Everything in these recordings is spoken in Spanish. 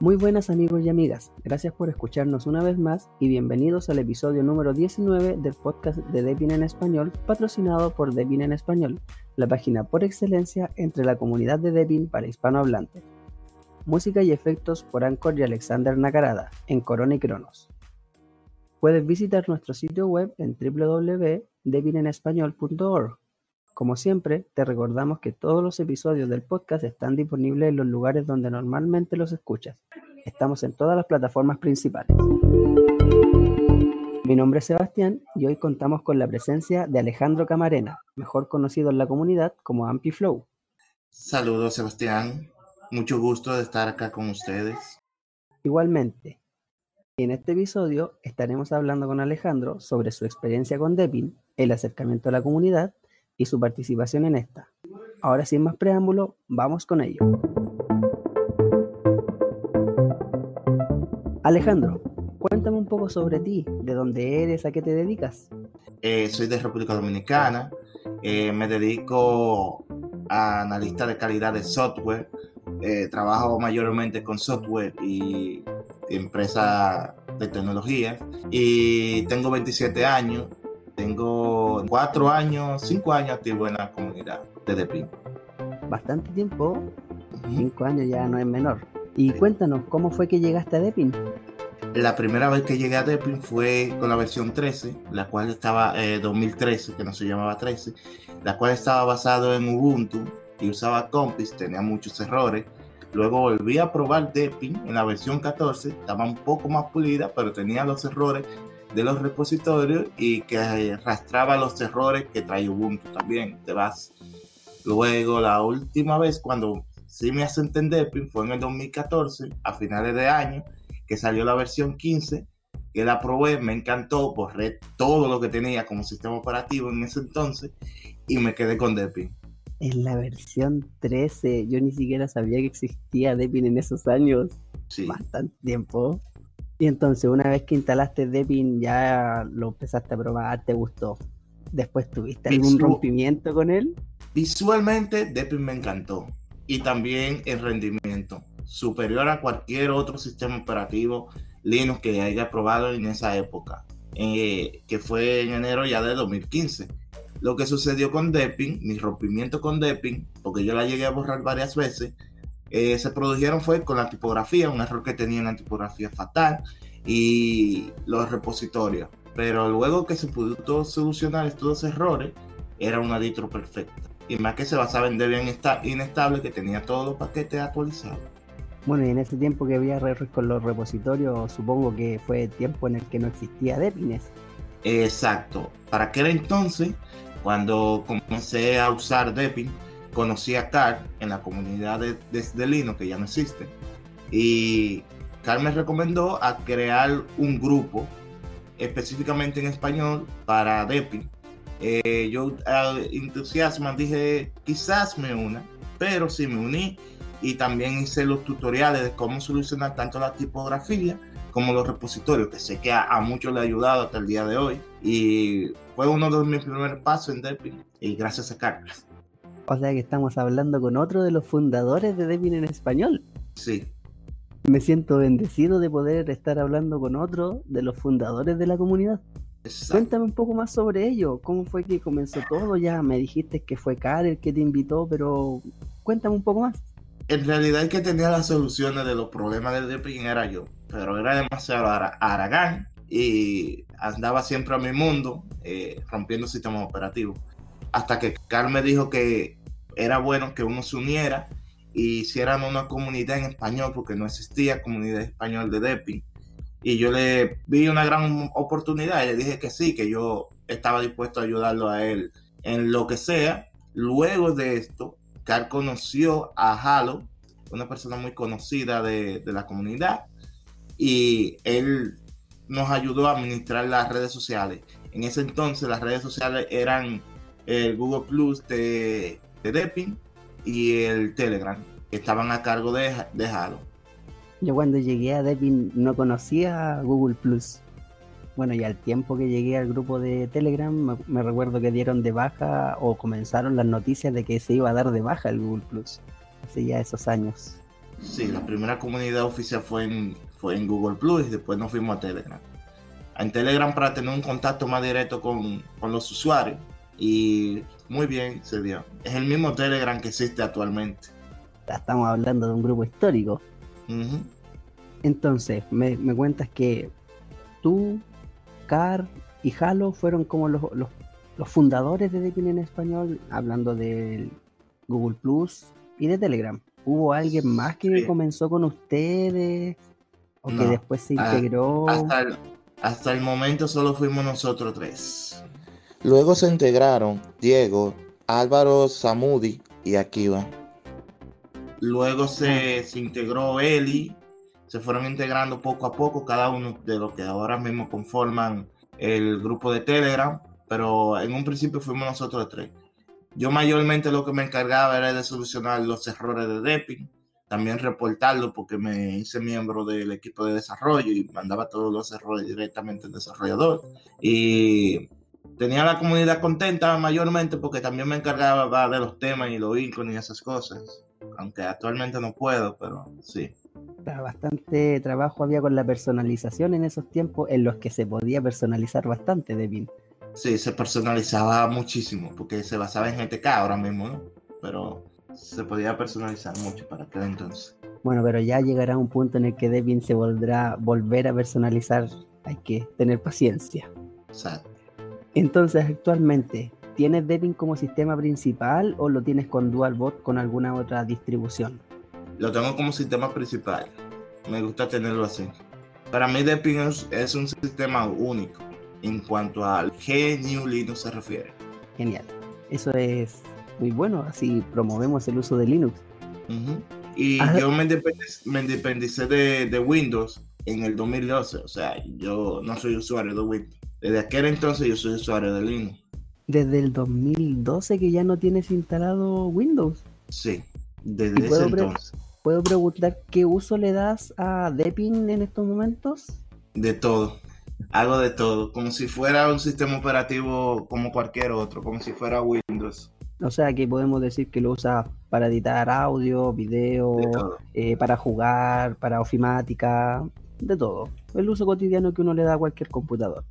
Muy buenas amigos y amigas, gracias por escucharnos una vez más y bienvenidos al episodio número 19 del podcast de Debian en Español, patrocinado por Debian en Español, la página por excelencia entre la comunidad de Debian para hispanohablantes. Música y efectos por Anchor y Alexander Nakarada, en Corona y Cronos. Puedes visitar nuestro sitio web en www.debianenespañol.org. Como siempre, te recordamos que todos los episodios del podcast están disponibles en los lugares donde normalmente los escuchas. Estamos en todas las plataformas principales. Mi nombre es Sebastián y hoy contamos con la presencia de Alejandro Camarena, mejor conocido en la comunidad como AmpiFlow. Saludos Sebastián, mucho gusto de estar acá con ustedes. Igualmente, en este episodio estaremos hablando con Alejandro sobre su experiencia con Debian, el acercamiento a la comunidad y su participación en esta. Ahora sin más preámbulo, vamos con ello. Alejandro, cuéntame un poco sobre ti, de dónde eres, a qué te dedicas. Eh, soy de República Dominicana, eh, me dedico a analista de calidad de software, eh, trabajo mayormente con software y empresas de tecnología y tengo 27 años tengo cuatro años, cinco años activo en la comunidad de Depin. Bastante tiempo, cinco años ya no es menor. Y cuéntanos, ¿cómo fue que llegaste a Depin? La primera vez que llegué a Depin fue con la versión 13, la cual estaba eh, 2013, que no se llamaba 13, la cual estaba basado en Ubuntu y usaba Compis, tenía muchos errores. Luego volví a probar Depin en la versión 14, estaba un poco más pulida, pero tenía los errores de los repositorios y que arrastraba los errores que trae Ubuntu también. Te vas. Luego, la última vez cuando sí me hace entender fue en el 2014, a finales de año, que salió la versión 15, que la probé, me encantó, borré todo lo que tenía como sistema operativo en ese entonces y me quedé con Debian. En la versión 13, yo ni siquiera sabía que existía Debian en esos años. Sí. Bastante tiempo. Y entonces, una vez que instalaste Debian, ya lo empezaste a probar, te gustó. Después, ¿tuviste algún rompimiento con él? Visualmente, Debian me encantó. Y también el rendimiento. Superior a cualquier otro sistema operativo Linux que haya probado en esa época. Eh, que fue en enero ya de 2015. Lo que sucedió con Debian, mi rompimiento con Debian, porque yo la llegué a borrar varias veces, eh, se produjeron fue con la tipografía, un error que tenía en la tipografía fatal y los repositorios. Pero luego que se pudo solucionar estos errores, era una distro perfecta. Y más que se basaba en Debian inestable que tenía todos los paquetes actualizados. Bueno, y en ese tiempo que había errores con los repositorios, supongo que fue tiempo en el que no existía Debian. Exacto. Para aquel entonces, cuando comencé a usar Debian, conocí a Carl en la comunidad de, de, Linux, que ya no existe, y Carl me recomendó a crear un grupo específicamente en español para Depi. Eh, yo al entusiasmo dije, quizás me una, pero sí me uní y también hice los tutoriales de cómo solucionar tanto la tipografía como los repositorios, que sé que a, a muchos le ha ayudado hasta el día de hoy. Y fue uno de mis primeros pasos en Depi y gracias a Carlos. O sea que estamos hablando con otro de los fundadores de Debian en español. Sí. Me siento bendecido de poder estar hablando con otro de los fundadores de la comunidad. Cuéntame un poco más sobre ello. ¿Cómo fue que comenzó todo? Ya me dijiste que fue Karel el que te invitó, pero cuéntame un poco más. En realidad el que tenía las soluciones de los problemas de Debian era yo, pero era demasiado aragán y andaba siempre a mi mundo eh, rompiendo sistemas operativos. Hasta que Carl me dijo que era bueno que uno se uniera y hicieran una comunidad en español, porque no existía comunidad español de Depi. Y yo le vi una gran oportunidad y le dije que sí, que yo estaba dispuesto a ayudarlo a él en lo que sea. Luego de esto, Carl conoció a Halo, una persona muy conocida de, de la comunidad, y él nos ayudó a administrar las redes sociales. En ese entonces las redes sociales eran el Google Plus de de Deppin y el Telegram, que estaban a cargo de, de Halo. Yo cuando llegué a Deppin no conocía Google Plus. Bueno, y al tiempo que llegué al grupo de Telegram, me, recuerdo que dieron de baja o comenzaron las noticias de que se iba a dar de baja el Google Plus. Hace ya esos años. Sí, la primera comunidad oficial fue en, fue en Google Plus y después nos fuimos a Telegram. En Telegram para tener un contacto más directo con, con los usuarios y muy bien se dio. Es el mismo Telegram que existe actualmente. Estamos hablando de un grupo histórico. Entonces, me, me cuentas que tú, Car y Halo fueron como los, los, los fundadores de Deepin en español, hablando de Google Plus y de Telegram. ¿Hubo alguien más que Sí. comenzó con ustedes? ¿O que después se Ah, integró? Hasta el, hasta el momento solo fuimos nosotros tres. Luego se integraron Diego, Álvaro Samudi y Akiva. Luego se, integró Eli, se fueron integrando poco a poco cada uno de los que ahora mismo conforman el grupo de Telegram, pero en un principio fuimos nosotros tres. Yo mayormente lo que me encargaba era de solucionar los errores de Depping, también reportarlo porque me hice miembro del equipo de desarrollo y mandaba todos los errores directamente al desarrollador. Y tenía la comunidad contenta mayormente porque también me encargaba de los temas y los iconos y esas cosas aunque actualmente no puedo, pero sí. Bastante trabajo había con la personalización en esos tiempos en los que se podía personalizar bastante Deepin. Sí, se personalizaba muchísimo, porque se basaba en GTK ahora mismo, ¿no? Pero se podía personalizar mucho para aquel entonces. Bueno, pero ya llegará un punto en el que Debian se volverá volver a personalizar. Hay que tener paciencia. Exacto. Entonces, actualmente, ¿tienes Debian como sistema principal o lo tienes con DualBot con alguna otra distribución? Lo tengo como sistema principal. Me gusta tenerlo así. Para mí Deepin es, es un sistema único en cuanto al GNU Linux se refiere. Genial. Eso es muy bueno, así promovemos el uso de Linux. Y Ajá. yo me independicé, me independicé de, de Windows en el 2012. O sea, yo no soy usuario de Windows. Desde aquel entonces yo soy usuario de Linux. Desde el 2012 que ya no tienes instalado Windows. Sí, ¿Y desde ese entonces. ¿Puedo preguntar qué uso le das a Debian en estos momentos? De todo. Hago de todo. Como si fuera un sistema operativo como cualquier otro. Como si fuera Windows. O sea que podemos decir que lo usas para editar audio, video, eh, para jugar, para ofimática, de todo. El uso cotidiano que uno le da a cualquier computador.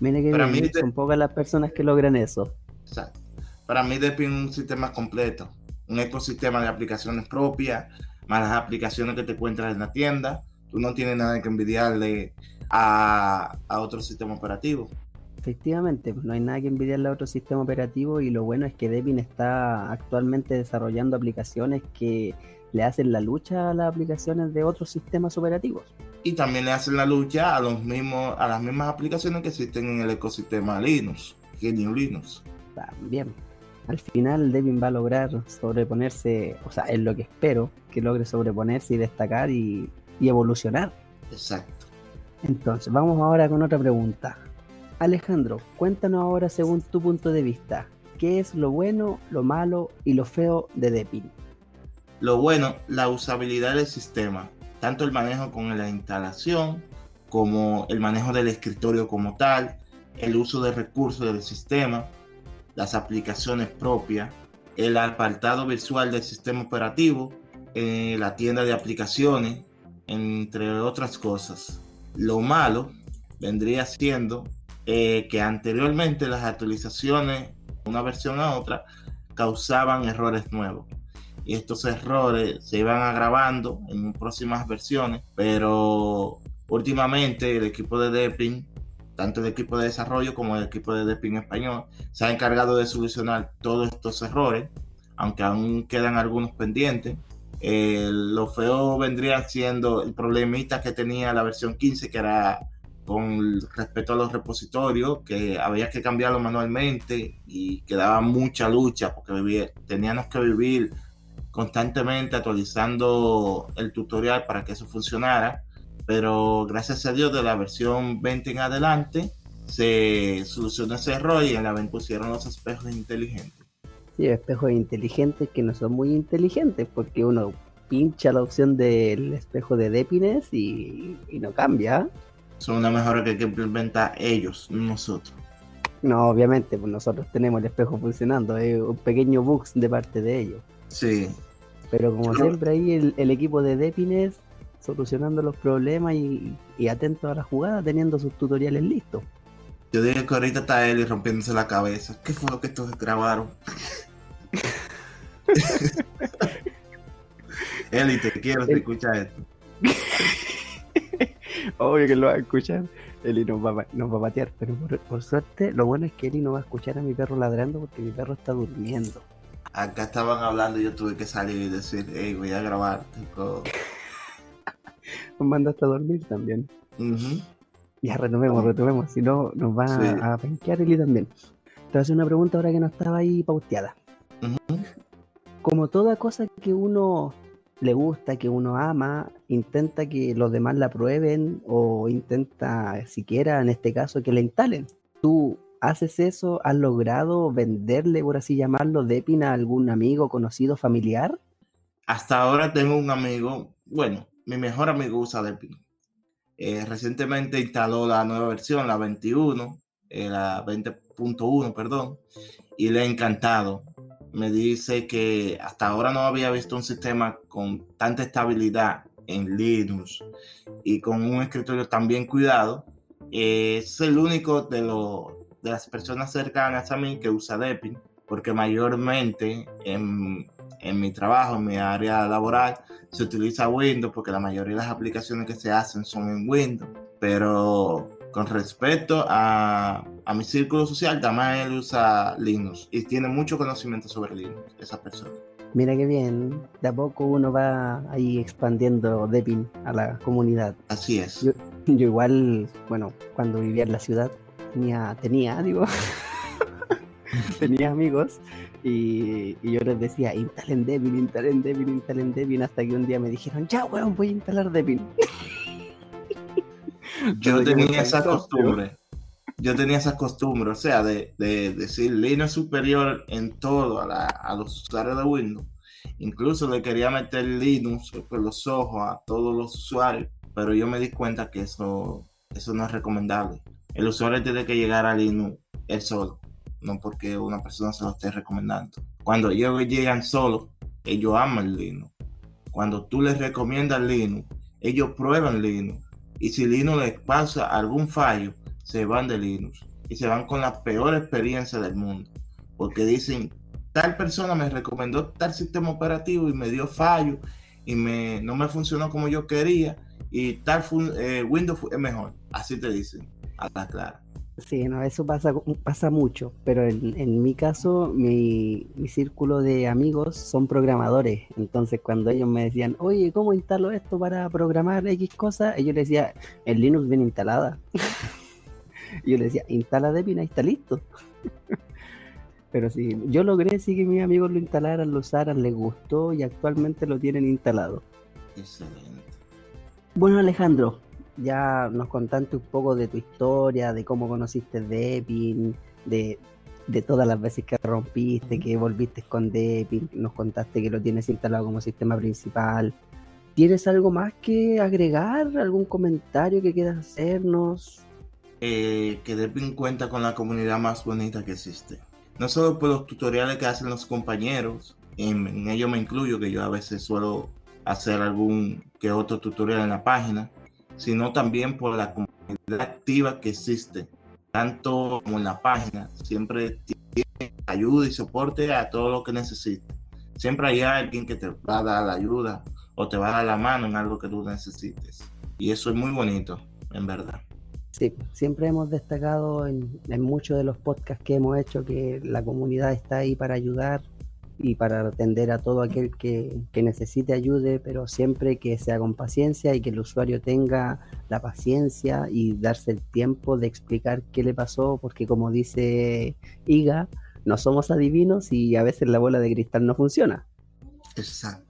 Mire que Para bien, mí de- son pocas las personas que logran eso. Exacto. Para mí Deepin es un sistema completo. Un ecosistema de aplicaciones propias, más las aplicaciones que te encuentras en la tienda. Tú no tienes nada que envidiarle a, a otro sistema operativo. Efectivamente, pues no hay nada que envidiarle a otro sistema operativo y lo bueno es que Debian está actualmente desarrollando aplicaciones que le hacen la lucha a las aplicaciones de otros sistemas operativos. Y también le hacen la lucha a, los mismos, a las mismas aplicaciones que existen en el ecosistema Linux, GNU Linux. También. Al final Debian va a lograr sobreponerse, o sea, es lo que espero, que logre sobreponerse y destacar y, y evolucionar. Exacto. Entonces, vamos ahora con otra pregunta. Alejandro, cuéntanos ahora según tu punto de vista, ¿qué es lo bueno, lo malo y lo feo de Debian? Lo bueno, la usabilidad del sistema, tanto el manejo con la instalación como el manejo del escritorio como tal, el uso de recursos del sistema, las aplicaciones propias, el apartado visual del sistema operativo, eh, la tienda de aplicaciones, entre otras cosas. Lo malo vendría siendo eh, que anteriormente las actualizaciones, una versión a otra, causaban errores nuevos y estos errores se iban agravando en próximas versiones, pero últimamente el equipo de Deepin, tanto el equipo de desarrollo como el equipo de Deepin español, se ha encargado de solucionar todos estos errores, aunque aún quedan algunos pendientes. Eh, lo feo vendría siendo el problemita que tenía la versión 15, que era con respecto a los repositorios, que había que cambiarlo manualmente y quedaba mucha lucha porque teníamos que vivir constantemente actualizando el tutorial para que eso funcionara, pero gracias a Dios de la versión 20 en adelante se solucionó ese error y en la 20 pusieron los espejos inteligentes. Sí, espejos inteligentes que no son muy inteligentes porque uno pincha la opción del espejo de Depines y, y no cambia. Son una mejora que hay que implementar ellos, no nosotros. No, obviamente, pues nosotros tenemos el espejo funcionando, es un pequeño bug de parte de ellos. Sí. Pero como siempre ahí el, el equipo de Depines solucionando los problemas y, y atento a la jugada, teniendo sus tutoriales listos. Yo dije que ahorita está Eli rompiéndose la cabeza. ¿Qué fue lo que estos grabaron? Eli, te quiero, te escucha esto. Obvio que lo va a escuchar. Eli nos va, a- nos va a patear, pero por, por suerte lo bueno es que Eli no va a escuchar a mi perro ladrando porque mi perro está durmiendo. Acá estaban hablando y yo tuve que salir y decir, hey, voy a grabar. tipo, Nos manda hasta dormir también. ujú. Ya retomemos, retomemos, si no nos va Sí. a penquear Eli también. Te voy a hacer una pregunta ahora que no estaba ahí pauteada. Como toda cosa que uno le gusta, que uno ama, intenta que los demás la prueben o intenta siquiera, en este caso, que la instalen. ¿Tú haces eso? ¿Has logrado venderle, por así llamarlo, Depin a algún amigo, conocido, familiar? Hasta ahora tengo un amigo, bueno, mi mejor amigo usa Deepin. Eh, recientemente instaló la nueva versión, la 21, eh, la 20.1, perdón, y le ha encantado. Me dice que hasta ahora no había visto un sistema con tanta estabilidad en Linux y con un escritorio tan bien cuidado. Es el único de, lo- de las personas cercanas a mí que usa Deepin, porque mayormente en, en mi trabajo, en mi área laboral, se utiliza Windows porque la mayoría de las aplicaciones que se hacen son en Windows. Pero con respecto a, a mi círculo social, también él usa Linux y tiene mucho conocimiento sobre Linux, esa persona. Mira qué bien, de a poco uno va ahí expandiendo Depin a la comunidad. Así es. Yo- Yo igual, bueno, cuando vivía en la ciudad, tenía, tenía, digo, tenía amigos y, y yo les decía, instalen Debian, instalen Debian, instalen Debian, hasta que un día me dijeron, ya, weón, voy a instalar Debian. Yo tenía esa costumbre. Yo tenía esa costumbre, o sea, de, de decir Linux superior en todo a, la- a los usuarios de Windows. Incluso le quería meter Linux por los ojos a todos los usuarios, pero yo me di cuenta que eso, eso no es recomendable. El usuario tiene que llegar a Linux él solo, no porque una persona se lo esté recomendando. Cuando ellos llegan solos, ellos aman Linux. Cuando tú les recomiendas Linux, ellos prueban Linux. Y si Linux les pasa algún fallo, se van de Linux y se van con la peor experiencia del mundo. Porque dicen, tal persona me recomendó tal sistema operativo y me dio fallo y me, no me funcionó como yo quería y tal eh, Windows es mejor. Así te dicen, a la clara. Sí, no, eso pasa, pasa mucho, pero en, en mi caso, mi, mi círculo de amigos son programadores, entonces cuando ellos me decían, oye, ¿cómo instalo esto para programar X cosas? Yo les decía, en Linux viene instalada. yo les decía, instala Debian, ahí está listo. pero sí, yo logré sí que mis amigos lo instalaran, lo usaran, les gustó y actualmente lo tienen instalado. Excelente. Bueno, Alejandro, ya nos contaste un poco de tu historia, de cómo conociste Deepin, de, de todas las veces que rompiste, que volviste con Deepin, nos contaste que lo tienes instalado como sistema principal. ¿Tienes algo más que agregar? ¿Algún comentario que quieras hacernos? Eh, que Deepin cuenta con la comunidad más bonita que existe. No solo por los tutoriales que hacen los compañeros, en, en ello me incluyo, que yo a veces suelo hacer algún que otro tutorial en la página, sino también por la comunidad activa que existe, tanto como en la página. Siempre tiene ayuda y soporte a todo lo que necesites. Siempre hay alguien que te va a dar la ayuda o te va a dar la mano en algo que tú necesites. Y eso es muy bonito, en verdad. Sí, siempre hemos destacado en, en muchos de los podcasts que hemos hecho que la comunidad está ahí para ayudar y para atender a todo aquel que, que necesite ayude, pero siempre que sea con paciencia y que el usuario tenga la paciencia y darse el tiempo de explicar qué le pasó, porque como dice Iga, no somos adivinos y a veces la bola de cristal no funciona. Exacto.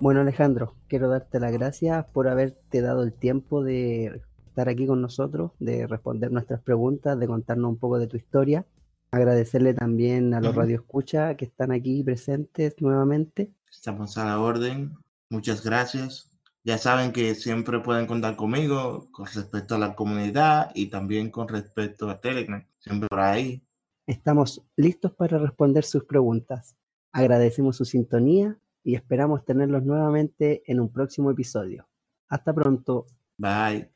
Bueno, Alejandro, quiero darte las gracias por haberte dado el tiempo de estar aquí con nosotros, de responder nuestras preguntas, de contarnos un poco de tu historia. Agradecerle también a los Ujú. radioescuchas que están aquí presentes nuevamente. Estamos a la orden. Muchas gracias. Ya saben que siempre pueden contar conmigo con respecto a la comunidad y también con respecto a Telegram. Siempre por ahí. Estamos listos para responder sus preguntas. Agradecemos su sintonía y esperamos tenerlos nuevamente en un próximo episodio. Hasta pronto. Bye.